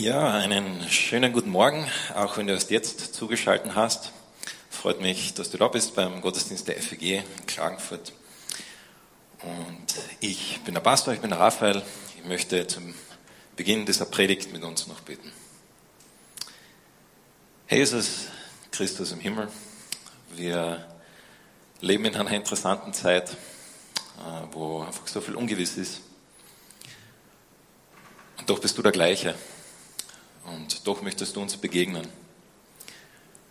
Ja, einen schönen guten Morgen, auch wenn du erst jetzt zugeschaltet hast. Freut mich, dass du da bist beim Gottesdienst der FEG in Klagenfurt. Und ich bin der Pastor, ich bin der Raphael. Ich möchte zum Beginn dieser Predigt mit uns noch beten. Jesus Christus im Himmel, wir leben in einer interessanten Zeit, äh, wo einfach so viel ungewiss ist. Und doch bist du der Gleiche. Und doch möchtest du uns begegnen.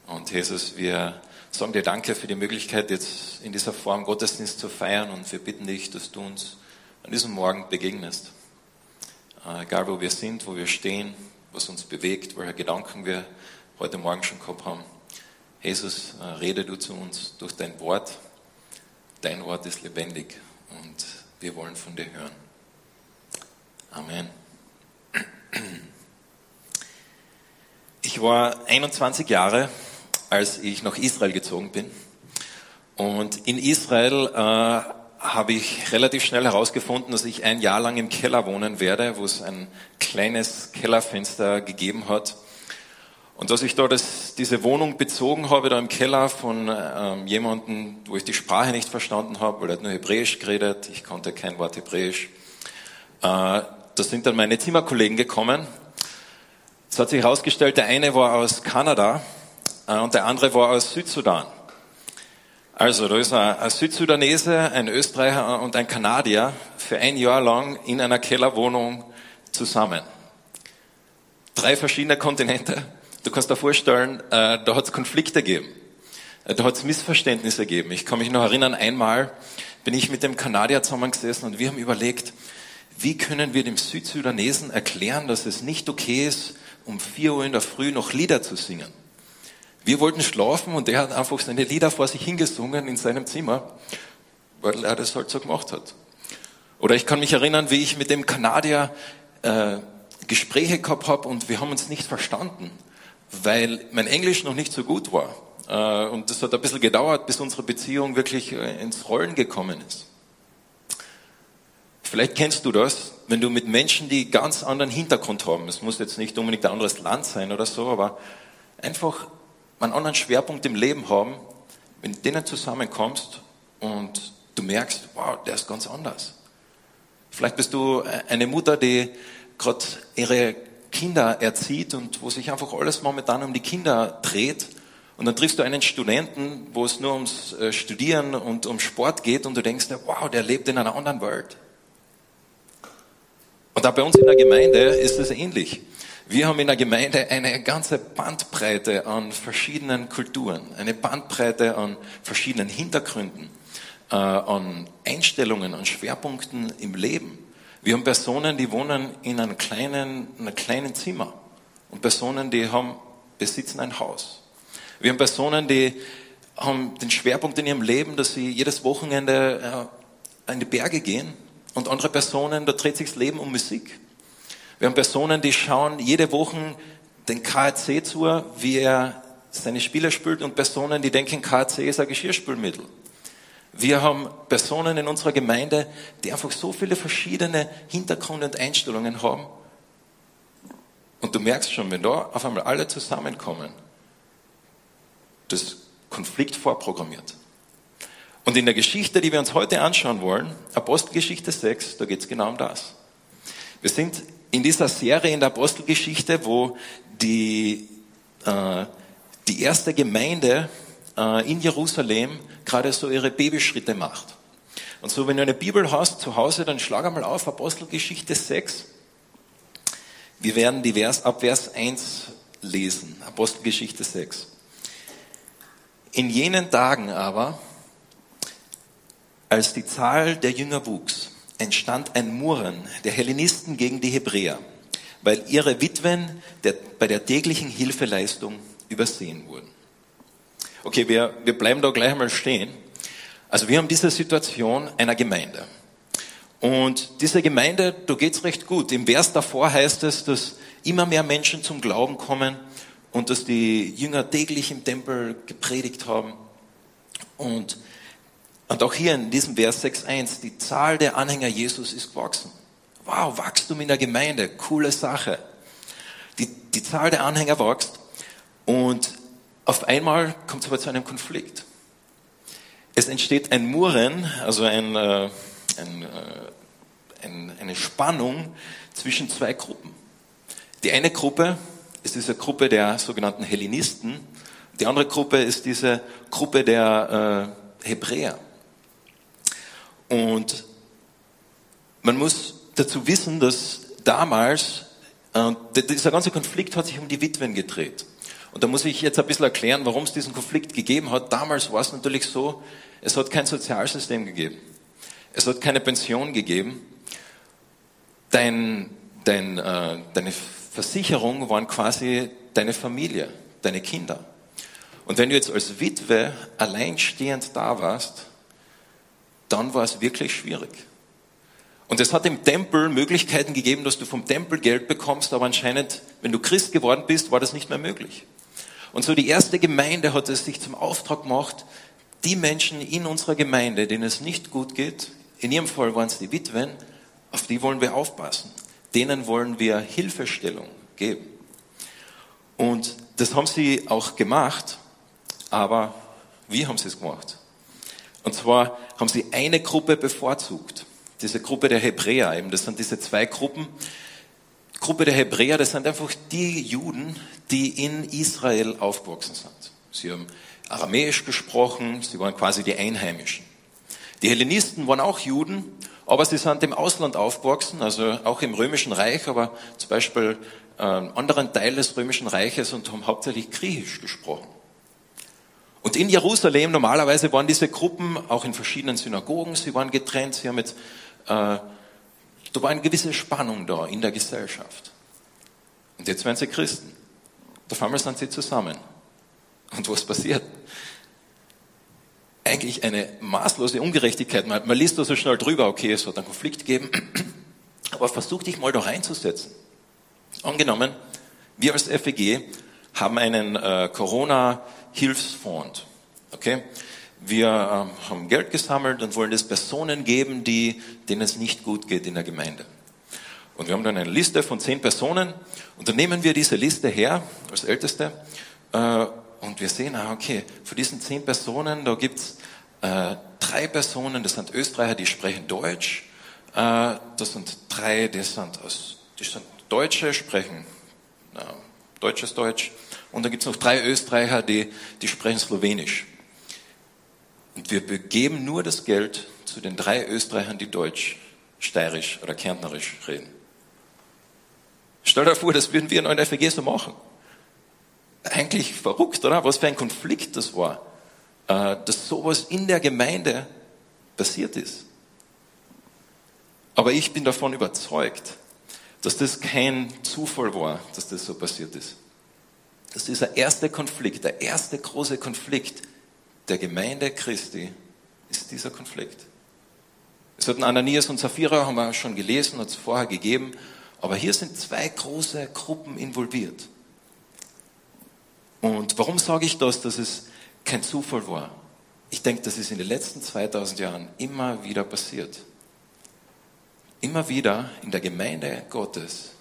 Und Jesus, wir sagen dir Danke für die Möglichkeit, jetzt in dieser Form Gottesdienst zu feiern. Und wir bitten dich, dass du uns an diesem Morgen begegnest. Äh, egal wo wir sind, wo wir stehen, was uns bewegt, welche Gedanken wir heute Morgen schon gehabt haben. Jesus, äh, rede du zu uns durch dein Wort. Dein Wort ist lebendig und wir wollen von dir hören. Amen. Ich war 21 Jahre, als ich nach Israel gezogen bin. Und in Israel äh, habe ich relativ schnell herausgefunden, dass ich ein Jahr lang im Keller wohnen werde, wo es ein kleines Kellerfenster gegeben hat. Und dass ich dort das, diese Wohnung bezogen habe, da im Keller von ähm, jemandem, wo ich die Sprache nicht verstanden habe, weil er hat nur Hebräisch geredet, ich konnte kein Wort Hebräisch. Äh, da sind dann meine Zimmerkollegen gekommen es hat sich herausgestellt, der eine war aus Kanada äh, und der andere war aus Südsudan. Also da ist ein, Südsudanese, ein Österreicher und ein Kanadier für ein Jahr lang in einer Kellerwohnung zusammen. Drei verschiedene Kontinente. Du kannst dir vorstellen, äh, da hat es Konflikte gegeben. Äh, da hat es Missverständnisse gegeben. Ich kann mich noch erinnern, einmal bin ich mit dem Kanadier zusammengesessen und wir haben überlegt, wie können wir dem Südsudanesen erklären, dass es nicht okay ist, um vier Uhr in der Früh noch Lieder zu singen. Wir wollten schlafen und er hat einfach seine Lieder vor sich hingesungen in seinem Zimmer, weil er das halt so gemacht hat. Oder ich kann mich erinnern, wie ich mit dem Kanadier äh, Gespräche gehabt habe und wir haben uns nicht verstanden, weil mein Englisch noch nicht so gut war. Äh, und das hat ein bisschen gedauert, bis unsere Beziehung wirklich äh, ins Rollen gekommen ist. Vielleicht kennst du das, wenn du mit Menschen, die ganz anderen Hintergrund haben, es muss jetzt nicht unbedingt ein anderes Land sein oder so, aber einfach einen anderen Schwerpunkt im Leben haben, wenn du denen zusammenkommst und du merkst, wow, der ist ganz anders. Vielleicht bist du eine Mutter, die gerade ihre Kinder erzieht und wo sich einfach alles momentan um die Kinder dreht. Und dann triffst du einen Studenten, wo es nur ums äh, Studieren und um Sport geht und du denkst, wow, der lebt in einer anderen Welt. Und auch bei uns in der Gemeinde ist es ähnlich. Wir haben in der Gemeinde eine ganze Bandbreite an verschiedenen Kulturen, eine Bandbreite an verschiedenen Hintergründen, äh, an Einstellungen, an Schwerpunkten im Leben. Wir haben Personen, die wohnen in einem kleinen, in einem kleinen Zimmer und Personen, die haben, besitzen ein Haus. Wir haben Personen, die haben den Schwerpunkt in ihrem Leben, dass sie jedes Wochenende äh, in die Berge gehen und andere Personen, da dreht sich das Leben um Musik. Wir haben Personen, die schauen jede Woche den KRC zu, wie er seine Spiele spielt und Personen, die denken, KRC ist ein Geschirrspülmittel. Wir haben Personen in unserer Gemeinde, die einfach so viele verschiedene Hintergründe und Einstellungen haben. Und du merkst schon, wenn da auf einmal alle zusammenkommen, das Konflikt vorprogrammiert. Und in der Geschichte, die wir uns heute anschauen wollen, Apostelgeschichte 6, da geht es genau um das. Wir sind in dieser Serie in der Apostelgeschichte, wo die, äh, die erste Gemeinde äh, in Jerusalem gerade so ihre Babyschritte macht. Und so, wenn du eine Bibel hast zu Hause, dann schlag einmal auf Apostelgeschichte 6. Wir werden die Vers, ab Vers 1 lesen. Apostelgeschichte 6. In jenen Tagen aber, als die Zahl der Jünger wuchs, entstand ein Murren der Hellenisten gegen die Hebräer, weil ihre Witwen der, bei der täglichen Hilfeleistung übersehen wurden. Okay, wir, wir bleiben da gleich einmal stehen. Also wir haben diese Situation einer Gemeinde. Und diese Gemeinde, da geht's recht gut. Im Vers davor heißt es, dass immer mehr Menschen zum Glauben kommen und dass die Jünger täglich im Tempel gepredigt haben. Und und auch hier in diesem Vers 6.1, die Zahl der Anhänger Jesus ist gewachsen. Wow, Wachstum in der Gemeinde, coole Sache. Die, die Zahl der Anhänger wächst und auf einmal kommt es aber zu einem Konflikt. Es entsteht ein Murren, also ein, äh, ein, äh, ein, eine Spannung zwischen zwei Gruppen. Die eine Gruppe ist diese Gruppe der sogenannten Hellenisten, die andere Gruppe ist diese Gruppe der äh, Hebräer. Und man muss dazu wissen, dass damals, äh, dieser ganze Konflikt hat sich um die Witwen gedreht. Und da muss ich jetzt ein bisschen erklären, warum es diesen Konflikt gegeben hat. Damals war es natürlich so, es hat kein Sozialsystem gegeben. Es hat keine Pension gegeben. Dein, dein, äh, deine Versicherung waren quasi deine Familie, deine Kinder. Und wenn du jetzt als Witwe alleinstehend da warst, dann war es wirklich schwierig. Und es hat im Tempel Möglichkeiten gegeben, dass du vom Tempel Geld bekommst, aber anscheinend, wenn du Christ geworden bist, war das nicht mehr möglich. Und so die erste Gemeinde hat es sich zum Auftrag gemacht, die Menschen in unserer Gemeinde, denen es nicht gut geht, in ihrem Fall waren es die Witwen, auf die wollen wir aufpassen. Denen wollen wir Hilfestellung geben. Und das haben sie auch gemacht. Aber wie haben sie es gemacht? Und zwar haben sie eine Gruppe bevorzugt. Diese Gruppe der Hebräer eben. Das sind diese zwei Gruppen. Gruppe der Hebräer, das sind einfach die Juden, die in Israel aufgewachsen sind. Sie haben Aramäisch gesprochen, sie waren quasi die Einheimischen. Die Hellenisten waren auch Juden, aber sie sind im Ausland aufgewachsen, also auch im Römischen Reich, aber zum Beispiel äh, anderen Teil des Römischen Reiches und haben hauptsächlich Griechisch gesprochen. Und in Jerusalem, normalerweise waren diese Gruppen auch in verschiedenen Synagogen, sie waren getrennt, sie haben jetzt, äh, da war eine gewisse Spannung da in der Gesellschaft. Und jetzt werden sie Christen. Auf einmal sind sie zusammen. Und was passiert? Eigentlich eine maßlose Ungerechtigkeit. Man, man liest da so schnell drüber, okay, es hat einen Konflikt gegeben. Aber versuch dich mal da reinzusetzen. Angenommen, wir als FEG haben einen äh, Corona- Hilfsfonds. Okay? Wir ähm, haben Geld gesammelt und wollen das Personen geben, die, denen es nicht gut geht in der Gemeinde. Und wir haben dann eine Liste von zehn Personen und dann nehmen wir diese Liste her als Älteste äh, und wir sehen, ah, okay, von diesen zehn Personen, da gibt's äh, drei Personen, das sind Österreicher, die sprechen Deutsch, äh, das sind drei, die sind, aus, die sind Deutsche, sprechen äh, deutsches Deutsch und dann gibt es noch drei Österreicher, die, die sprechen Slowenisch. Und wir begeben nur das Geld zu den drei Österreichern, die Deutsch, Steirisch oder Kärntnerisch reden. Stell dir vor, das würden wir in einer FG so machen. Eigentlich verrückt, oder? Was für ein Konflikt das war, äh, dass sowas in der Gemeinde passiert ist. Aber ich bin davon überzeugt, dass das kein Zufall war, dass das so passiert ist dass dieser erste Konflikt, der erste große Konflikt der Gemeinde Christi ist dieser Konflikt. Es hatten Ananias und Sapphira, haben wir schon gelesen, hat es vorher gegeben, aber hier sind zwei große Gruppen involviert. Und warum sage ich das, dass es kein Zufall war? Ich denke, das ist in den letzten 2000 Jahren immer wieder passiert. Immer wieder in der Gemeinde Gottes es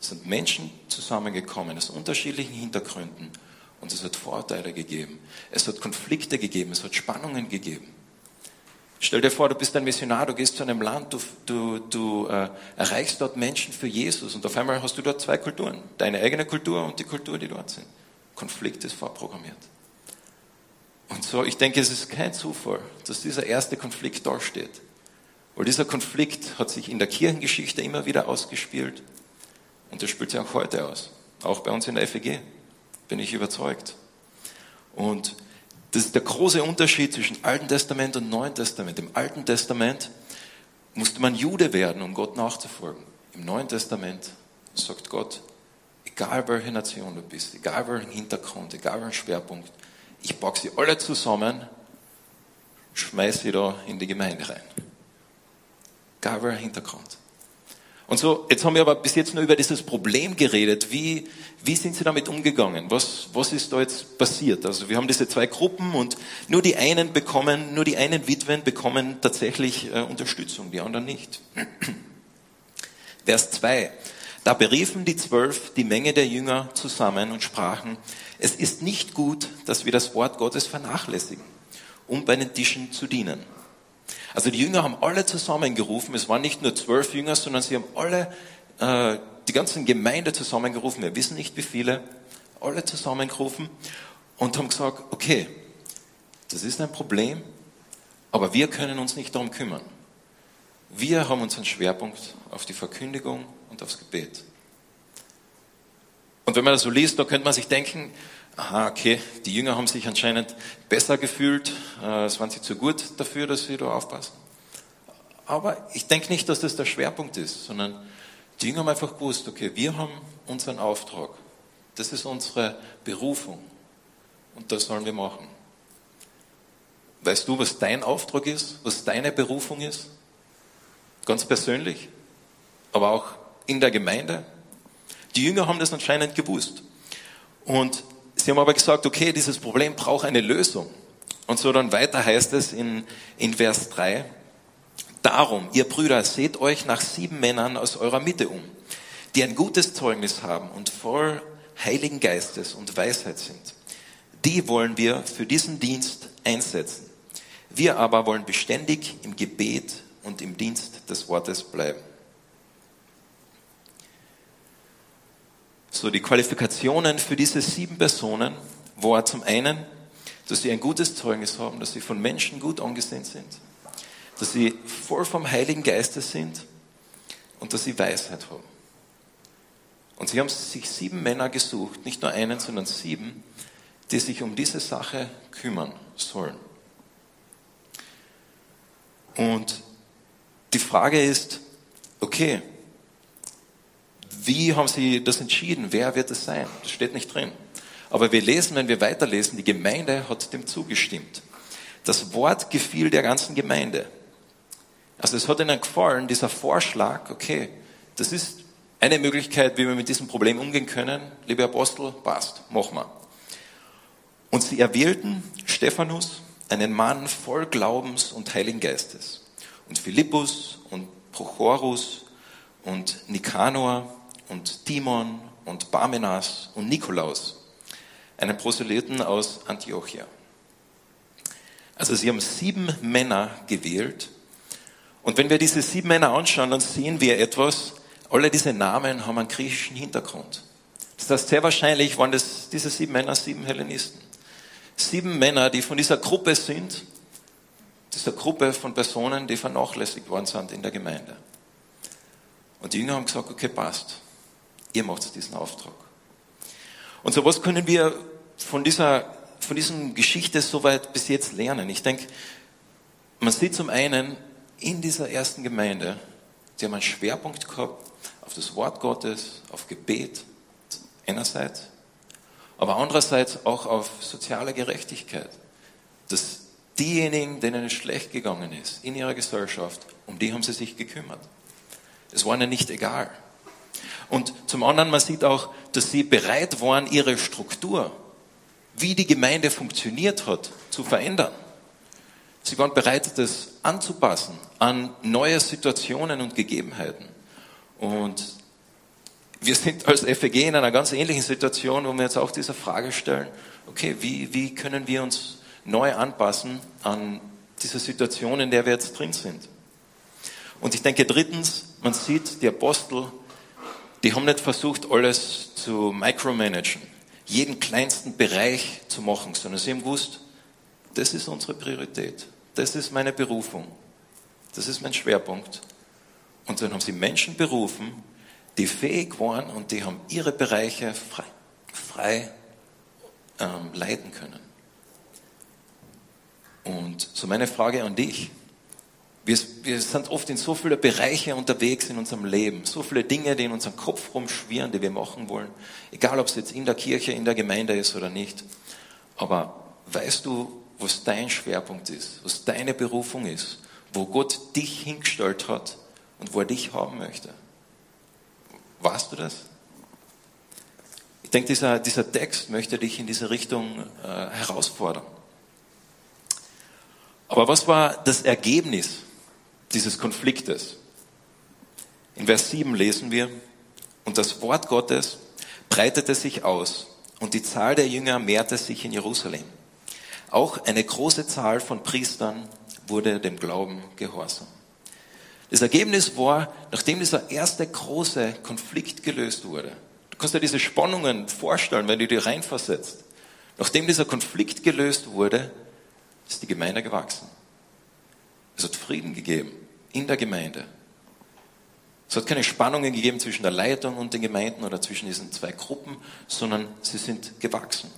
sind Menschen zusammengekommen aus unterschiedlichen Hintergründen und es hat Vorurteile gegeben. Es hat Konflikte gegeben, es hat Spannungen gegeben. Stell dir vor, du bist ein Missionar, du gehst zu einem Land, du, du, du äh, erreichst dort Menschen für Jesus und auf einmal hast du dort zwei Kulturen. Deine eigene Kultur und die Kultur, die dort sind. Konflikt ist vorprogrammiert. Und so, ich denke, es ist kein Zufall, dass dieser erste Konflikt da steht. Weil dieser Konflikt hat sich in der Kirchengeschichte immer wieder ausgespielt. Und das spielt sich auch heute aus. Auch bei uns in der FEG. Bin ich überzeugt. Und das ist der große Unterschied zwischen Alten Testament und Neuen Testament. Im Alten Testament musste man Jude werden, um Gott nachzufolgen. Im Neuen Testament sagt Gott, egal welche Nation du bist, egal welchen Hintergrund, egal welchen Schwerpunkt, ich packe sie alle zusammen, schmeiß sie da in die Gemeinde rein. Egal welcher Hintergrund. Und so, jetzt haben wir aber bis jetzt nur über dieses Problem geredet. Wie, wie sind Sie damit umgegangen? Was, was ist da jetzt passiert? Also wir haben diese zwei Gruppen und nur die einen bekommen, nur die einen Witwen bekommen tatsächlich äh, Unterstützung, die anderen nicht. Vers 2. Da beriefen die Zwölf die Menge der Jünger zusammen und sprachen, es ist nicht gut, dass wir das Wort Gottes vernachlässigen, um bei den Tischen zu dienen. Also die Jünger haben alle zusammengerufen, es waren nicht nur zwölf Jünger, sondern sie haben alle, äh, die ganzen Gemeinde zusammengerufen, wir wissen nicht wie viele, alle zusammengerufen und haben gesagt, okay, das ist ein Problem, aber wir können uns nicht darum kümmern. Wir haben unseren Schwerpunkt auf die Verkündigung und aufs Gebet. Und wenn man das so liest, da könnte man sich denken, aha, okay, die Jünger haben sich anscheinend besser gefühlt, äh, es waren sie zu gut dafür, dass sie da aufpassen. Aber ich denke nicht, dass das der Schwerpunkt ist, sondern die Jünger haben einfach gewusst, okay, wir haben unseren Auftrag. Das ist unsere Berufung. Und das sollen wir machen. Weißt du, was dein Auftrag ist, was deine Berufung ist? Ganz persönlich, aber auch in der Gemeinde. Die Jünger haben das anscheinend gewusst. Und sie haben aber gesagt, okay, dieses Problem braucht eine Lösung. Und so dann weiter heißt es in, in Vers 3, Darum, ihr Brüder, seht euch nach sieben Männern aus eurer Mitte um, die ein gutes Zeugnis haben und voll Heiligen Geistes und Weisheit sind. Die wollen wir für diesen Dienst einsetzen. Wir aber wollen beständig im Gebet und im Dienst des Wortes bleiben. So, die Qualifikationen für diese sieben Personen war zum einen, dass sie ein gutes Zeugnis haben, dass sie von Menschen gut angesehen sind, dass sie voll vom Heiligen Geistes sind und dass sie Weisheit haben. Und sie haben sich sieben Männer gesucht, nicht nur einen, sondern sieben, die sich um diese Sache kümmern sollen. Und die Frage ist, okay, wie haben Sie das entschieden? Wer wird es sein? Das steht nicht drin. Aber wir lesen, wenn wir weiterlesen, die Gemeinde hat dem zugestimmt. Das Wort gefiel der ganzen Gemeinde. Also es hat ihnen gefallen, dieser Vorschlag, okay, das ist eine Möglichkeit, wie wir mit diesem Problem umgehen können. Liebe Apostel, passt, machen wir. Und sie erwählten Stephanus, einen Mann voll Glaubens und Heiligen Geistes, und Philippus und Prochorus und Nikanor und Timon und Barmenas und Nikolaus, einen Proselyten aus Antiochia. Also sie haben sieben Männer gewählt. Und wenn wir diese sieben Männer anschauen, dann sehen wir etwas. Alle diese Namen haben einen griechischen Hintergrund. Das heißt, sehr wahrscheinlich waren das, diese sieben Männer sieben Hellenisten. Sieben Männer, die von dieser Gruppe sind, dieser Gruppe von Personen, die vernachlässigt worden sind in der Gemeinde. Und die Jünger haben gesagt, okay, passt ihr macht diesen Auftrag. Und so was können wir von dieser, von diesem Geschichte soweit bis jetzt lernen? Ich denke, man sieht zum einen in dieser ersten Gemeinde, sie haben einen Schwerpunkt gehabt auf das Wort Gottes, auf Gebet einerseits, aber andererseits auch auf soziale Gerechtigkeit. Dass diejenigen, denen es schlecht gegangen ist in ihrer Gesellschaft, um die haben sie sich gekümmert. Es war ihnen nicht egal. Und zum anderen, man sieht auch, dass sie bereit waren, ihre Struktur, wie die Gemeinde funktioniert hat, zu verändern. Sie waren bereit, das anzupassen an neue Situationen und Gegebenheiten. Und wir sind als FEG in einer ganz ähnlichen Situation, wo wir jetzt auch diese Frage stellen, okay, wie, wie können wir uns neu anpassen an diese Situation, in der wir jetzt drin sind? Und ich denke drittens, man sieht, die Apostel die haben nicht versucht, alles zu micromanagen, jeden kleinsten Bereich zu machen, sondern sie haben gewusst, das ist unsere Priorität, das ist meine Berufung, das ist mein Schwerpunkt. Und dann haben sie Menschen berufen, die fähig waren und die haben ihre Bereiche frei, frei ähm, leiten können. Und so meine Frage an dich. Wir, wir sind oft in so viele Bereiche unterwegs in unserem Leben, so viele Dinge, die in unserem Kopf rumschwirren, die wir machen wollen. Egal, ob es jetzt in der Kirche, in der Gemeinde ist oder nicht. Aber weißt du, was dein Schwerpunkt ist, was deine Berufung ist, wo Gott dich hingestellt hat und wo er dich haben möchte? Weißt du das? Ich denke, dieser, dieser Text möchte dich in diese Richtung äh, herausfordern. Aber was war das Ergebnis dieses Konfliktes. In Vers 7 lesen wir, Und das Wort Gottes breitete sich aus und die Zahl der Jünger mehrte sich in Jerusalem. Auch eine große Zahl von Priestern wurde dem Glauben gehorsam. Das Ergebnis war, nachdem dieser erste große Konflikt gelöst wurde, du kannst dir diese Spannungen vorstellen, wenn du dir reinversetzt, nachdem dieser Konflikt gelöst wurde, ist die Gemeinde gewachsen. Es hat Frieden gegeben in der Gemeinde. Es hat keine Spannungen gegeben zwischen der Leitung und den Gemeinden oder zwischen diesen zwei Gruppen, sondern sie sind gewachsen.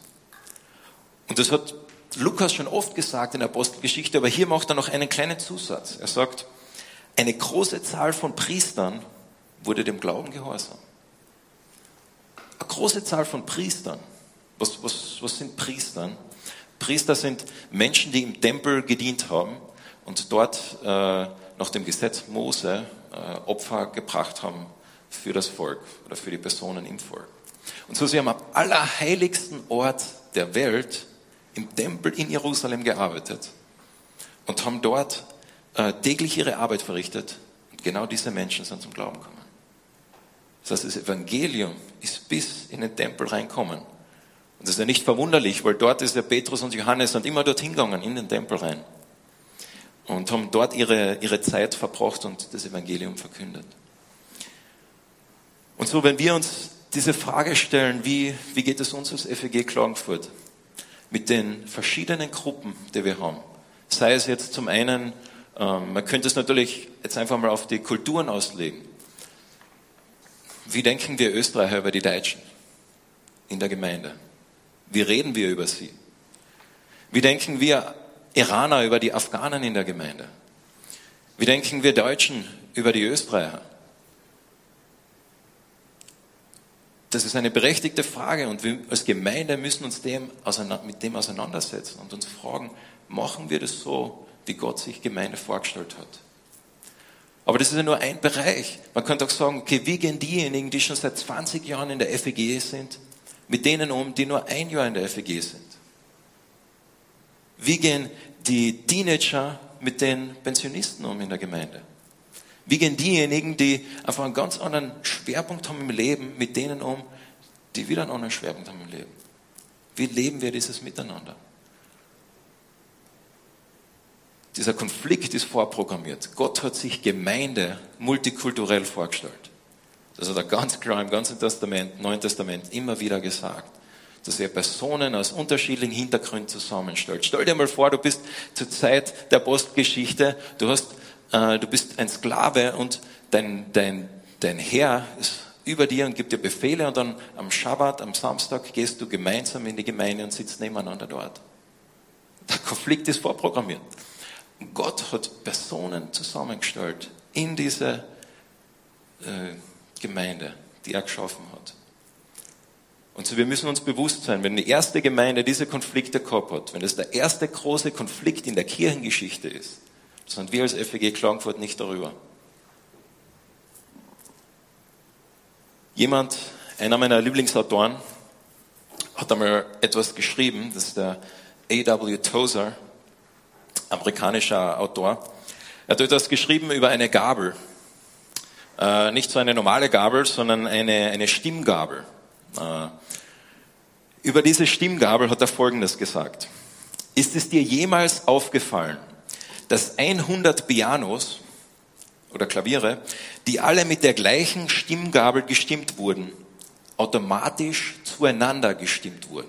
Und das hat Lukas schon oft gesagt in der Apostelgeschichte, aber hier macht er noch einen kleinen Zusatz. Er sagt, eine große Zahl von Priestern wurde dem Glauben gehorsam. Eine große Zahl von Priestern. Was, was, was sind Priestern? Priester sind Menschen, die im Tempel gedient haben und dort äh, nach dem Gesetz Mose äh, Opfer gebracht haben für das Volk oder für die Personen im Volk. Und so sie haben am allerheiligsten Ort der Welt im Tempel in Jerusalem gearbeitet und haben dort äh, täglich ihre Arbeit verrichtet. Und genau diese Menschen sind zum Glauben gekommen. Das heißt, das Evangelium ist bis in den Tempel reinkommen. Und das ist ja nicht verwunderlich, weil dort ist ja Petrus und Johannes sind immer dorthin gegangen, in den Tempel rein. Und haben dort ihre, ihre Zeit verbracht und das Evangelium verkündet. Und so, wenn wir uns diese Frage stellen, wie, wie geht es uns als FEG Klagenfurt? mit den verschiedenen Gruppen, die wir haben. Sei es jetzt zum einen, ähm, man könnte es natürlich jetzt einfach mal auf die Kulturen auslegen. Wie denken wir Österreicher über die Deutschen in der Gemeinde? Wie reden wir über sie? Wie denken wir Iraner über die Afghanen in der Gemeinde? Wie denken wir Deutschen über die Österreicher? Das ist eine berechtigte Frage und wir als Gemeinde müssen uns dem, mit dem auseinandersetzen und uns fragen, machen wir das so, wie Gott sich Gemeinde vorgestellt hat? Aber das ist ja nur ein Bereich. Man könnte auch sagen, okay, wie gehen diejenigen, die schon seit 20 Jahren in der FEG sind, mit denen um, die nur ein Jahr in der FEG sind? Wie gehen die Teenager mit den Pensionisten um in der Gemeinde? Wie gehen diejenigen, die einfach einen ganz anderen Schwerpunkt haben im Leben, mit denen um, die wieder einen anderen Schwerpunkt haben im Leben? Wie leben wir dieses Miteinander? Dieser Konflikt ist vorprogrammiert. Gott hat sich Gemeinde multikulturell vorgestellt. Das hat er ganz klar im ganzen Testament, Neuen Testament immer wieder gesagt. Dass er Personen aus unterschiedlichen Hintergründen zusammenstellt. Stell dir mal vor, du bist zur Zeit der Postgeschichte, du hast äh, du bist ein Sklave und dein, dein, dein Herr ist über dir und gibt dir Befehle und dann am Schabbat, am Samstag gehst du gemeinsam in die Gemeinde und sitzt nebeneinander dort. Der Konflikt ist vorprogrammiert. Gott hat Personen zusammengestellt in diese äh, Gemeinde, die er geschaffen hat. Und so, wir müssen uns bewusst sein, wenn die erste Gemeinde diese Konflikte gehabt hat, wenn das der erste große Konflikt in der Kirchengeschichte ist, sind wir als FEG Klagenfurt nicht darüber. Jemand, einer meiner Lieblingsautoren, hat einmal etwas geschrieben, das ist der A.W. Tozer, amerikanischer Autor. Er hat etwas geschrieben über eine Gabel. Äh, nicht so eine normale Gabel, sondern eine, eine Stimmgabel. Äh, über diese Stimmgabel hat er Folgendes gesagt. Ist es dir jemals aufgefallen, dass 100 Pianos oder Klaviere, die alle mit der gleichen Stimmgabel gestimmt wurden, automatisch zueinander gestimmt wurden.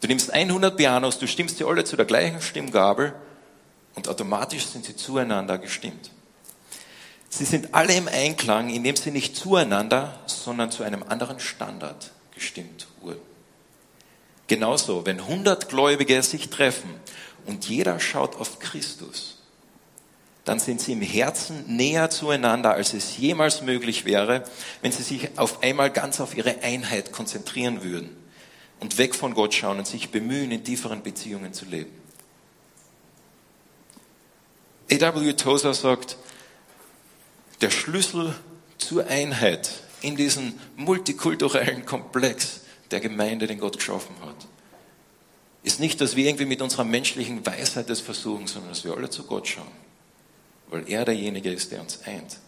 Du nimmst 100 Pianos, du stimmst sie alle zu der gleichen Stimmgabel und automatisch sind sie zueinander gestimmt. Sie sind alle im Einklang, indem sie nicht zueinander, sondern zu einem anderen Standard gestimmt wurden. Genauso, wenn 100 Gläubige sich treffen und jeder schaut auf Christus, dann sind sie im Herzen näher zueinander, als es jemals möglich wäre, wenn sie sich auf einmal ganz auf ihre Einheit konzentrieren würden und weg von Gott schauen und sich bemühen, in tieferen Beziehungen zu leben. A.W. Tozer sagt, der Schlüssel zur Einheit in diesem multikulturellen Komplex der Gemeinde, den Gott geschaffen hat, ist nicht, dass wir irgendwie mit unserer menschlichen Weisheit das versuchen, sondern dass wir alle zu Gott schauen. Weil er derjenige ist, der uns eint.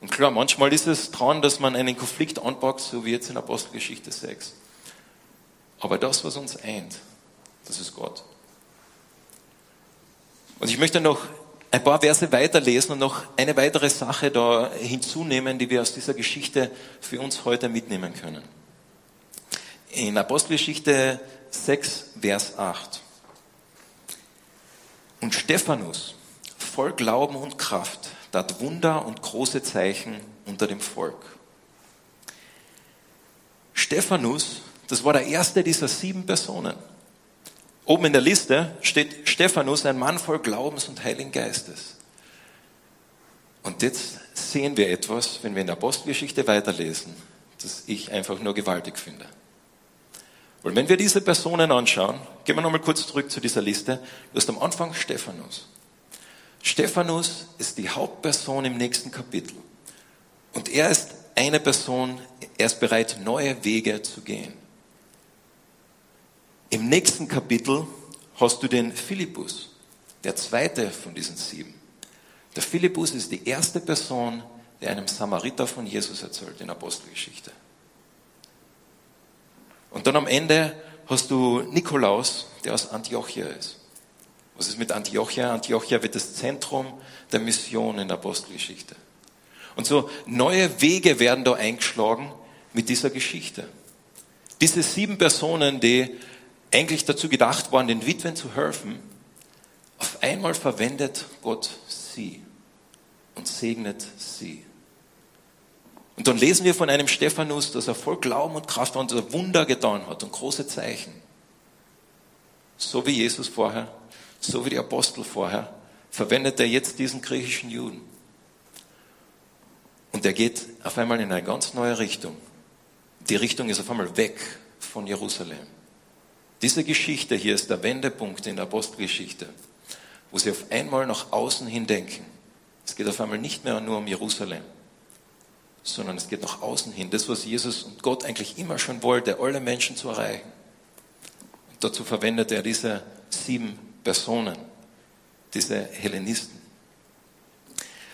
Und klar, manchmal ist es dran, dass man einen Konflikt anpackt, so wie jetzt in Apostelgeschichte 6. Aber das, was uns eint, das ist Gott. Und ich möchte noch ein paar Verse weiterlesen und noch eine weitere Sache da hinzunehmen, die wir aus dieser Geschichte für uns heute mitnehmen können. In Apostelgeschichte 6, Vers 8. Und Stephanus, voll Glauben und Kraft, tat Wunder und große Zeichen unter dem Volk. Stephanus, das war der erste dieser sieben Personen. Oben in der Liste steht Stephanus, ein Mann voll Glaubens und Heiligen Geistes. Und jetzt sehen wir etwas, wenn wir in der Apostelgeschichte weiterlesen, das ich einfach nur gewaltig finde. Und wenn wir diese Personen anschauen, gehen wir nochmal kurz zurück zu dieser Liste. Du hast am Anfang Stephanus. Stephanus ist die Hauptperson im nächsten Kapitel. Und er ist eine Person, er ist bereit, neue Wege zu gehen. Im nächsten Kapitel hast du den Philippus, der zweite von diesen sieben. Der Philippus ist die erste Person, der einem Samariter von Jesus erzählt in Apostelgeschichte. Und dann am Ende hast du Nikolaus, der aus Antiochia ist. Was ist mit Antiochia? Antiochia wird das Zentrum der Mission in der Apostelgeschichte. Und so neue Wege werden da eingeschlagen mit dieser Geschichte. Diese sieben Personen, die eigentlich dazu gedacht waren, den Witwen zu helfen, auf einmal verwendet Gott sie und segnet sie. Und dann lesen wir von einem Stephanus, dass er voll Glauben und Kraft war und er Wunder getan hat und große Zeichen. So wie Jesus vorher, so wie die Apostel vorher, verwendet er jetzt diesen griechischen Juden. Und er geht auf einmal in eine ganz neue Richtung. Die Richtung ist auf einmal weg von Jerusalem. Diese Geschichte hier ist der Wendepunkt in der Apostelgeschichte, wo sie auf einmal nach außen hin denken. Es geht auf einmal nicht mehr nur um Jerusalem, sondern es geht nach außen hin. Das, was Jesus und Gott eigentlich immer schon wollte, alle Menschen zu erreichen. Und dazu verwendet er diese sieben Personen, diese Hellenisten.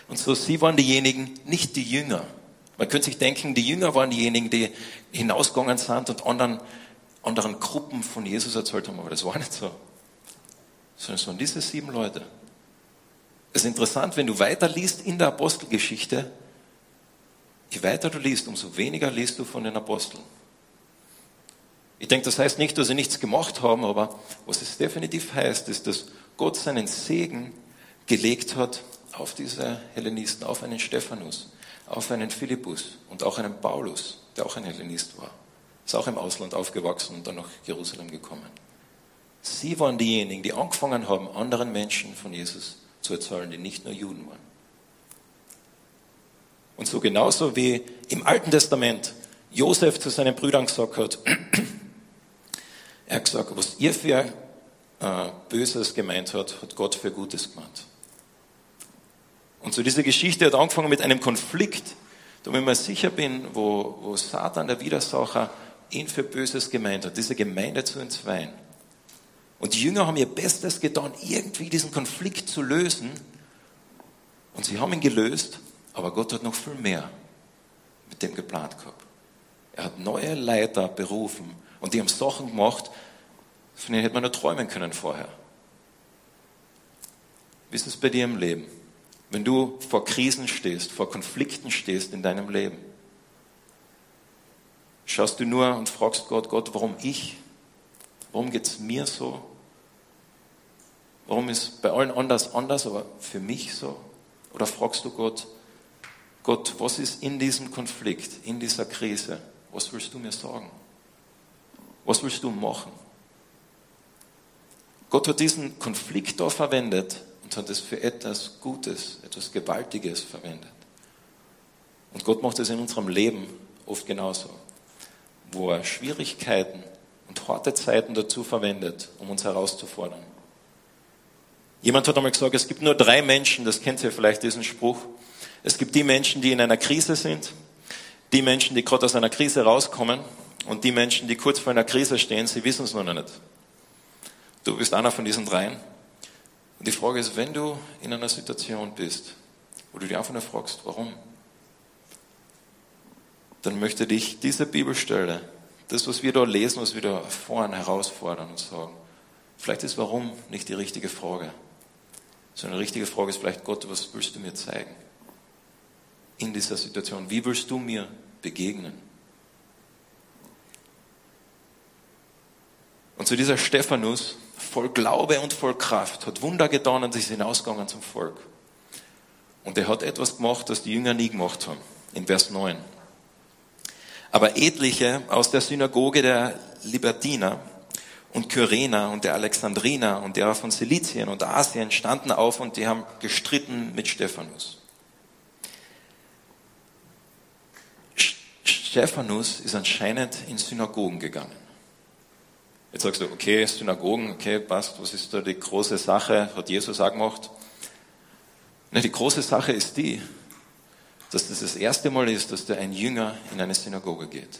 Und so, sie waren diejenigen, nicht die Jünger. Man könnte sich denken, die Jünger waren diejenigen, die hinausgegangen sind und anderen anderen Gruppen von Jesus erzählt haben, aber das war nicht so. Sondern es waren diese sieben Leute. Es ist interessant, wenn du weiter liest in der Apostelgeschichte, je weiter du liest, umso weniger liest du von den Aposteln. Ich denke, das heißt nicht, dass sie nichts gemacht haben, aber was es definitiv heißt, ist, dass Gott seinen Segen gelegt hat auf diese Hellenisten, auf einen Stephanus, auf einen Philippus und auch einen Paulus, der auch ein Hellenist war. Ist auch im Ausland aufgewachsen und dann nach Jerusalem gekommen. Sie waren diejenigen, die angefangen haben, anderen Menschen von Jesus zu erzählen, die nicht nur Juden waren. Und so genauso wie im Alten Testament Josef zu seinen Brüdern gesagt hat, er hat gesagt, was ihr für äh, Böses gemeint hat, hat Gott für Gutes gemeint. Und so diese Geschichte hat angefangen mit einem Konflikt, da ich mir sicher bin, wo, wo Satan, der Widersacher, ihn für Böses gemeint hat, diese Gemeinde zu entzweien. Und die Jünger haben ihr Bestes getan, irgendwie diesen Konflikt zu lösen. Und sie haben ihn gelöst, aber Gott hat noch viel mehr mit dem geplant gehabt. Er hat neue Leiter berufen und die haben Sachen gemacht, von denen hätte man nur träumen können vorher. Wie ist es bei dir im Leben? Wenn du vor Krisen stehst, vor Konflikten stehst in deinem Leben, Schaust du nur und fragst Gott, Gott, warum ich? Warum geht es mir so? Warum ist bei allen anders anders, aber für mich so? Oder fragst du Gott, Gott, was ist in diesem Konflikt, in dieser Krise? Was willst du mir sagen? Was willst du machen? Gott hat diesen Konflikt da verwendet und hat es für etwas Gutes, etwas Gewaltiges verwendet. Und Gott macht es in unserem Leben oft genauso wo er Schwierigkeiten und harte Zeiten dazu verwendet, um uns herauszufordern. Jemand hat einmal gesagt, es gibt nur drei Menschen, das kennt ihr vielleicht diesen Spruch. Es gibt die Menschen, die in einer Krise sind, die Menschen, die gerade aus einer Krise rauskommen und die Menschen, die kurz vor einer Krise stehen, sie wissen es noch nicht. Du bist einer von diesen dreien. Und die Frage ist, wenn du in einer Situation bist, wo du dir einfach nur fragst, warum? Dann möchte dich diese Bibelstelle, das, was wir da lesen, was wir da vorhin herausfordern und sagen, vielleicht ist warum nicht die richtige Frage. Sondern die richtige Frage ist vielleicht, Gott, was willst du mir zeigen? In dieser Situation, wie willst du mir begegnen? Und zu dieser Stephanus, voll Glaube und voll Kraft, hat Wunder getan und ist hinausgegangen zum Volk. Und er hat etwas gemacht, das die Jünger nie gemacht haben. In Vers 9. Aber etliche aus der Synagoge der Libertiner und Kyrener und der Alexandriner und derer von Silizien und Asien standen auf und die haben gestritten mit Stephanus. Stephanus ist anscheinend in Synagogen gegangen. Jetzt sagst du, okay, Synagogen, okay, passt, was ist da die große Sache? Hat Jesus auch gemacht? Na, die große Sache ist die, dass das das erste Mal ist, dass da ein Jünger in eine Synagoge geht.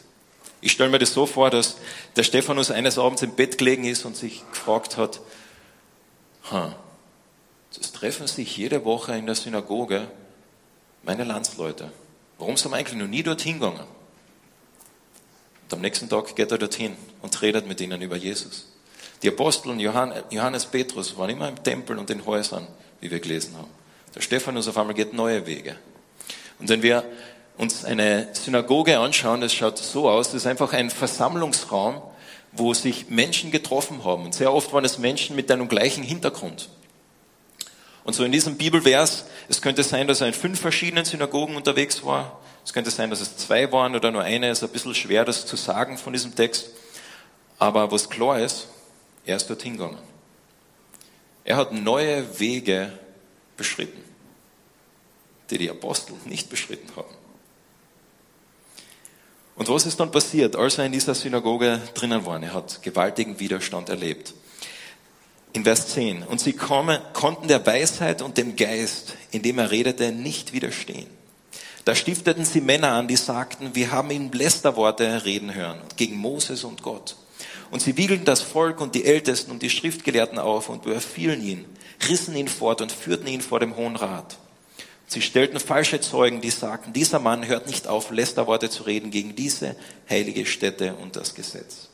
Ich stelle mir das so vor, dass der Stephanus eines Abends im Bett gelegen ist und sich gefragt hat, ha, das treffen sich jede Woche in der Synagoge meine Landsleute. Warum sind wir eigentlich noch nie dorthin gegangen? Und am nächsten Tag geht er dorthin und redet mit ihnen über Jesus. Die Apostel und Johannes Petrus waren immer im Tempel und in Häusern, wie wir gelesen haben. Der Stephanus auf einmal geht neue Wege. Und wenn wir uns eine Synagoge anschauen, das schaut so aus, das ist einfach ein Versammlungsraum, wo sich Menschen getroffen haben. Und sehr oft waren es Menschen mit einem gleichen Hintergrund. Und so in diesem Bibelvers, es könnte sein, dass er in fünf verschiedenen Synagogen unterwegs war. Es könnte sein, dass es zwei waren oder nur eine. Es ist ein bisschen schwer, das zu sagen von diesem Text. Aber was klar ist, er ist dorthin gegangen. Er hat neue Wege beschritten, die die Apostel nicht beschritten haben. Und was ist dann passiert, als er in dieser Synagoge drinnen war? Er hat gewaltigen Widerstand erlebt. In Vers 10. Und sie kommen, konnten der Weisheit und dem Geist, in dem er redete, nicht widerstehen. Da stifteten sie Männer an, die sagten, wir haben ihn Lästerworte reden hören gegen Moses und Gott. Und sie wiegelten das Volk und die Ältesten und die Schriftgelehrten auf und überfielen ihn, rissen ihn fort und führten ihn vor dem Hohen Rat. Sie stellten falsche Zeugen, die sagten, dieser Mann hört nicht auf, Lästerworte zu reden gegen diese heilige Stätte und das Gesetz.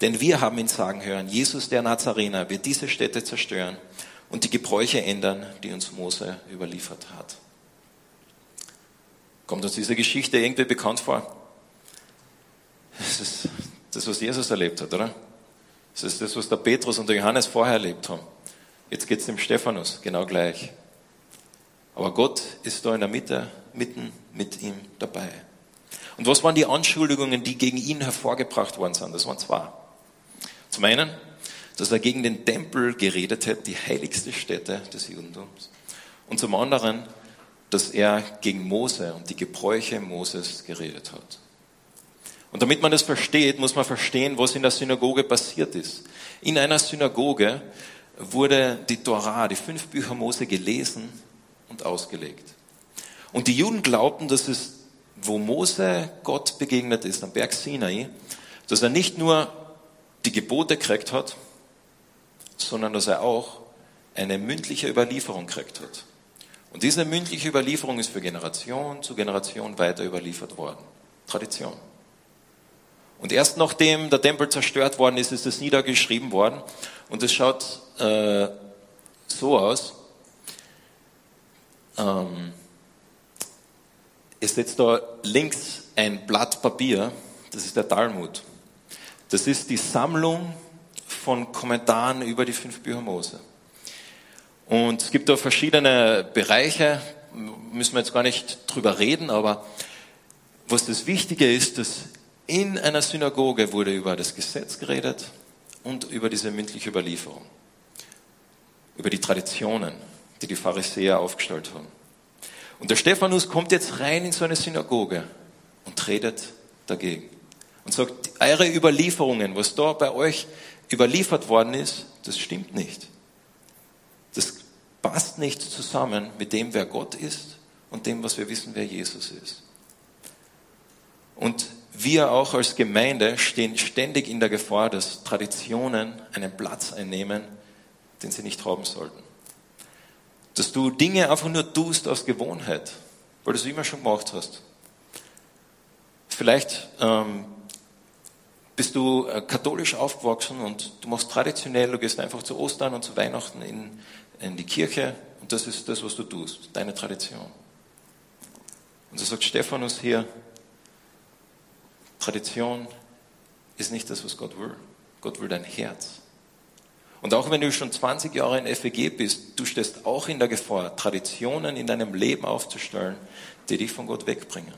Denn wir haben ihn sagen hören, Jesus der Nazarener wird diese Stätte zerstören und die Gebräuche ändern, die uns Mose überliefert hat. Kommt uns diese Geschichte irgendwie bekannt vor? Das ist das, was Jesus erlebt hat, oder? Das ist das, was der Petrus und der Johannes vorher erlebt haben. Jetzt geht es dem Stephanus genau gleich. Aber Gott ist da in der Mitte, mitten mit ihm dabei. Und was waren die Anschuldigungen, die gegen ihn hervorgebracht worden sind? Das waren zwei. Zum einen, dass er gegen den Tempel geredet hat, die heiligste Stätte des Judentums. Und zum anderen, dass er gegen Mose und die Gebräuche Moses geredet hat. Und damit man das versteht, muss man verstehen, was in der Synagoge passiert ist. In einer Synagoge wurde die Torah, die fünf Bücher Mose gelesen und ausgelegt. Und die Juden glaubten, dass es, wo Mose Gott begegnet ist, am Berg Sinai, dass er nicht nur die Gebote gekriegt hat, sondern dass er auch eine mündliche Überlieferung gekriegt hat. Und diese mündliche Überlieferung ist für Generation zu Generation weiter überliefert worden. Tradition. Und erst nachdem der Tempel zerstört worden ist, ist es niedergeschrieben worden. Und es schaut äh, so aus. Ähm, es setzt da links ein Blatt Papier, das ist der Talmud. Das ist die Sammlung von Kommentaren über die fünf Bücher Mose. Und es gibt da verschiedene Bereiche, müssen wir jetzt gar nicht drüber reden, aber was das Wichtige ist, dass in einer Synagoge wurde über das Gesetz geredet und über diese mündliche Überlieferung, über die Traditionen, die die Pharisäer aufgestellt haben. Und der Stephanus kommt jetzt rein in so eine Synagoge und redet dagegen und sagt, eure Überlieferungen, was da bei euch überliefert worden ist, das stimmt nicht. Das passt nicht zusammen mit dem, wer Gott ist und dem, was wir wissen, wer Jesus ist. Und wir auch als Gemeinde stehen ständig in der Gefahr, dass Traditionen einen Platz einnehmen, den sie nicht haben sollten. Dass du Dinge einfach nur tust aus Gewohnheit, weil du es immer schon gemacht hast. vielleicht ähm, bist du äh, katholisch aufgewachsen und du machst traditionell, du gehst einfach zu Ostern und zu Weihnachten in, in die Kirche und das ist das, was du tust, deine Tradition. Und so sagt Stephanus hier, Tradition ist nicht das, was Gott will. Gott will dein Herz. Und auch wenn du schon 20 Jahre in FEG bist, du stehst auch in der Gefahr, Traditionen in deinem Leben aufzustellen, die dich von Gott wegbringen.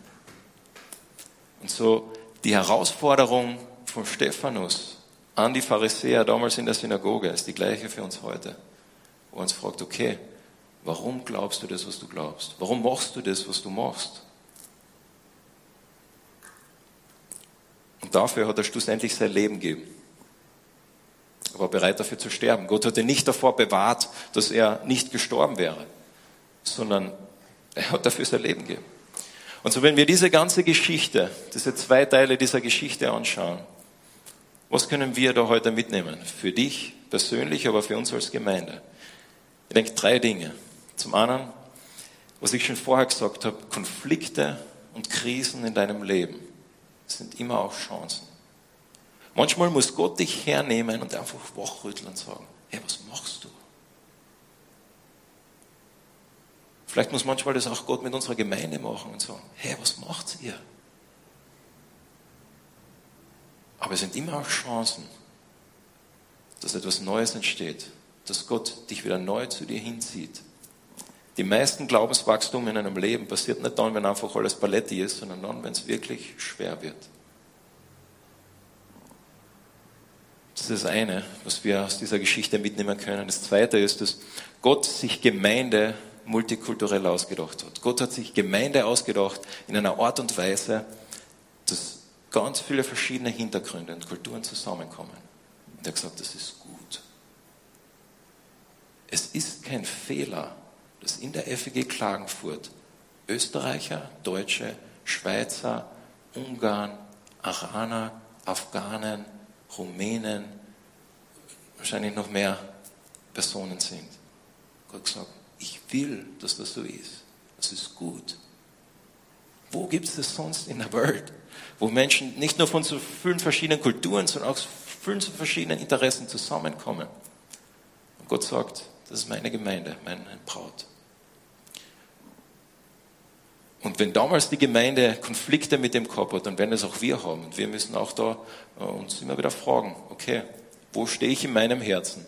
Und so die Herausforderung von Stephanus an die Pharisäer damals in der Synagoge ist die gleiche für uns heute. Wo uns fragt, okay, warum glaubst du das, was du glaubst? Warum machst du das, was du machst? Und dafür hat er schlussendlich sein Leben gegeben. Er war bereit dafür zu sterben. Gott hat ihn nicht davor bewahrt, dass er nicht gestorben wäre, sondern er hat dafür sein Leben gegeben. Und so, wenn wir diese ganze Geschichte, diese zwei Teile dieser Geschichte anschauen, was können wir da heute mitnehmen? Für dich persönlich, aber für uns als Gemeinde. Ich denke drei Dinge. Zum einen, was ich schon vorher gesagt habe, Konflikte und Krisen in deinem Leben sind immer auch Chancen. Manchmal muss Gott dich hernehmen und einfach wachrütteln und sagen, hey, was machst du? Vielleicht muss manchmal das auch Gott mit unserer Gemeinde machen und sagen, hey, was macht ihr? Aber es sind immer auch Chancen, dass etwas Neues entsteht, dass Gott dich wieder neu zu dir hinzieht. Die meisten Glaubenswachstum in einem Leben passiert nicht dann, wenn einfach alles Paletti ist, sondern dann, wenn es wirklich schwer wird. Das ist das eine, was wir aus dieser Geschichte mitnehmen können. Das zweite ist, dass Gott sich Gemeinde multikulturell ausgedacht hat. Gott hat sich Gemeinde ausgedacht in einer Art und Weise, dass ganz viele verschiedene Hintergründe und Kulturen zusammenkommen. Und er hat gesagt, das ist gut. Es ist kein Fehler, dass in der FEG Klagenfurt Österreicher, Deutsche, Schweizer, Ungarn, Araner, Afghanen, Rumänen, wahrscheinlich noch mehr Personen sind. Gott gesagt, ich will, dass das so ist. Das ist gut. Wo gibt es das sonst in der Welt? Wo Menschen nicht nur von so vielen verschiedenen Kulturen, sondern auch vielen verschiedenen Interessen zusammenkommen. Und Gott sagt, das ist meine Gemeinde, meine Braut. Und wenn damals die Gemeinde Konflikte mit dem gehabt hat, dann werden es auch wir haben. Und wir müssen auch da äh, uns immer wieder fragen, okay, wo stehe ich in meinem Herzen?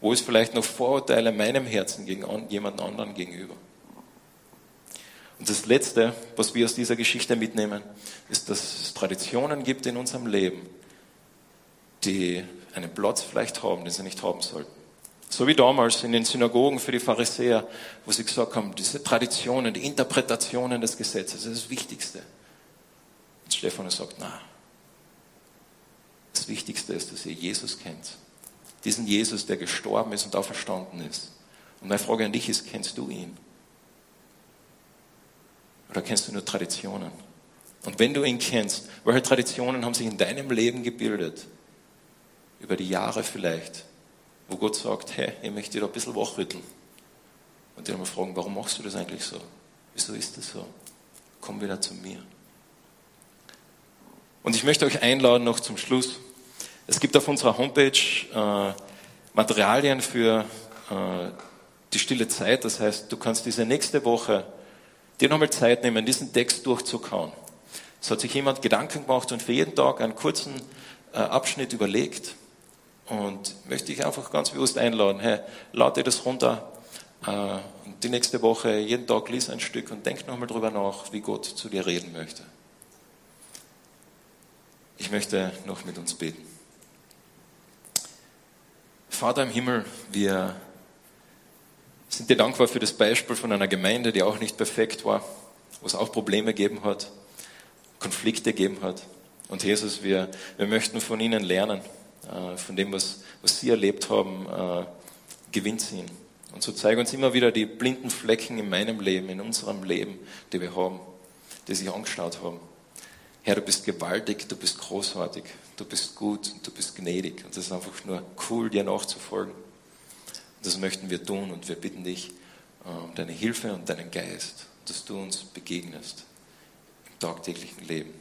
Wo ist vielleicht noch Vorurteile in meinem Herzen gegen jemand anderen gegenüber? Und das Letzte, was wir aus dieser Geschichte mitnehmen, ist, dass es Traditionen gibt in unserem Leben, die einen Platz vielleicht haben, den sie nicht haben sollten. So wie damals in den Synagogen für die Pharisäer, wo sie gesagt haben, diese Traditionen, die Interpretationen des Gesetzes, das ist das Wichtigste. Und Stephanus sagt, na, das Wichtigste ist, dass ihr Jesus kennt. Diesen Jesus, der gestorben ist und auferstanden ist. Und meine Frage an dich ist, kennst du ihn? Oder kennst du nur Traditionen? Und wenn du ihn kennst, welche Traditionen haben sich in deinem Leben gebildet? Über die Jahre vielleicht, wo Gott sagt, hey, ich möchte dir da ein bisschen wachrütteln. Und dir mal fragen, warum machst du das eigentlich so? Wieso ist das so? Komm wieder zu mir. Und ich möchte euch einladen noch zum Schluss. Es gibt auf unserer Homepage äh, Materialien für äh, die stille Zeit. Das heißt, du kannst diese nächste Woche dir nochmal Zeit nehmen, diesen Text durchzukauen. Es hat sich jemand Gedanken gemacht und für jeden Tag einen kurzen äh, Abschnitt überlegt und möchte ich einfach ganz bewusst einladen, hey, lade das runter äh, und die nächste Woche jeden Tag lies ein Stück und denk nochmal drüber nach, wie Gott zu dir reden möchte. Ich möchte noch mit uns beten. Vater im Himmel, wir sind dir dankbar für das Beispiel von einer Gemeinde, die auch nicht perfekt war, wo es auch Probleme gegeben hat, Konflikte gegeben hat. Und Jesus, wir, wir möchten von ihnen lernen. Äh, von dem, was, was sie erlebt haben, äh, Gewinn ziehen. Und so zeig uns immer wieder die blinden Flecken in meinem Leben, in unserem Leben, die wir haben, die sich angeschaut haben. Herr, du bist gewaltig, du bist großartig, du bist gut du bist gnädig. Und das ist einfach nur cool, dir nachzufolgen. Und das möchten wir tun und wir bitten dich äh, um deine Hilfe und deinen Geist, dass du uns begegnest im tagtäglichen Leben.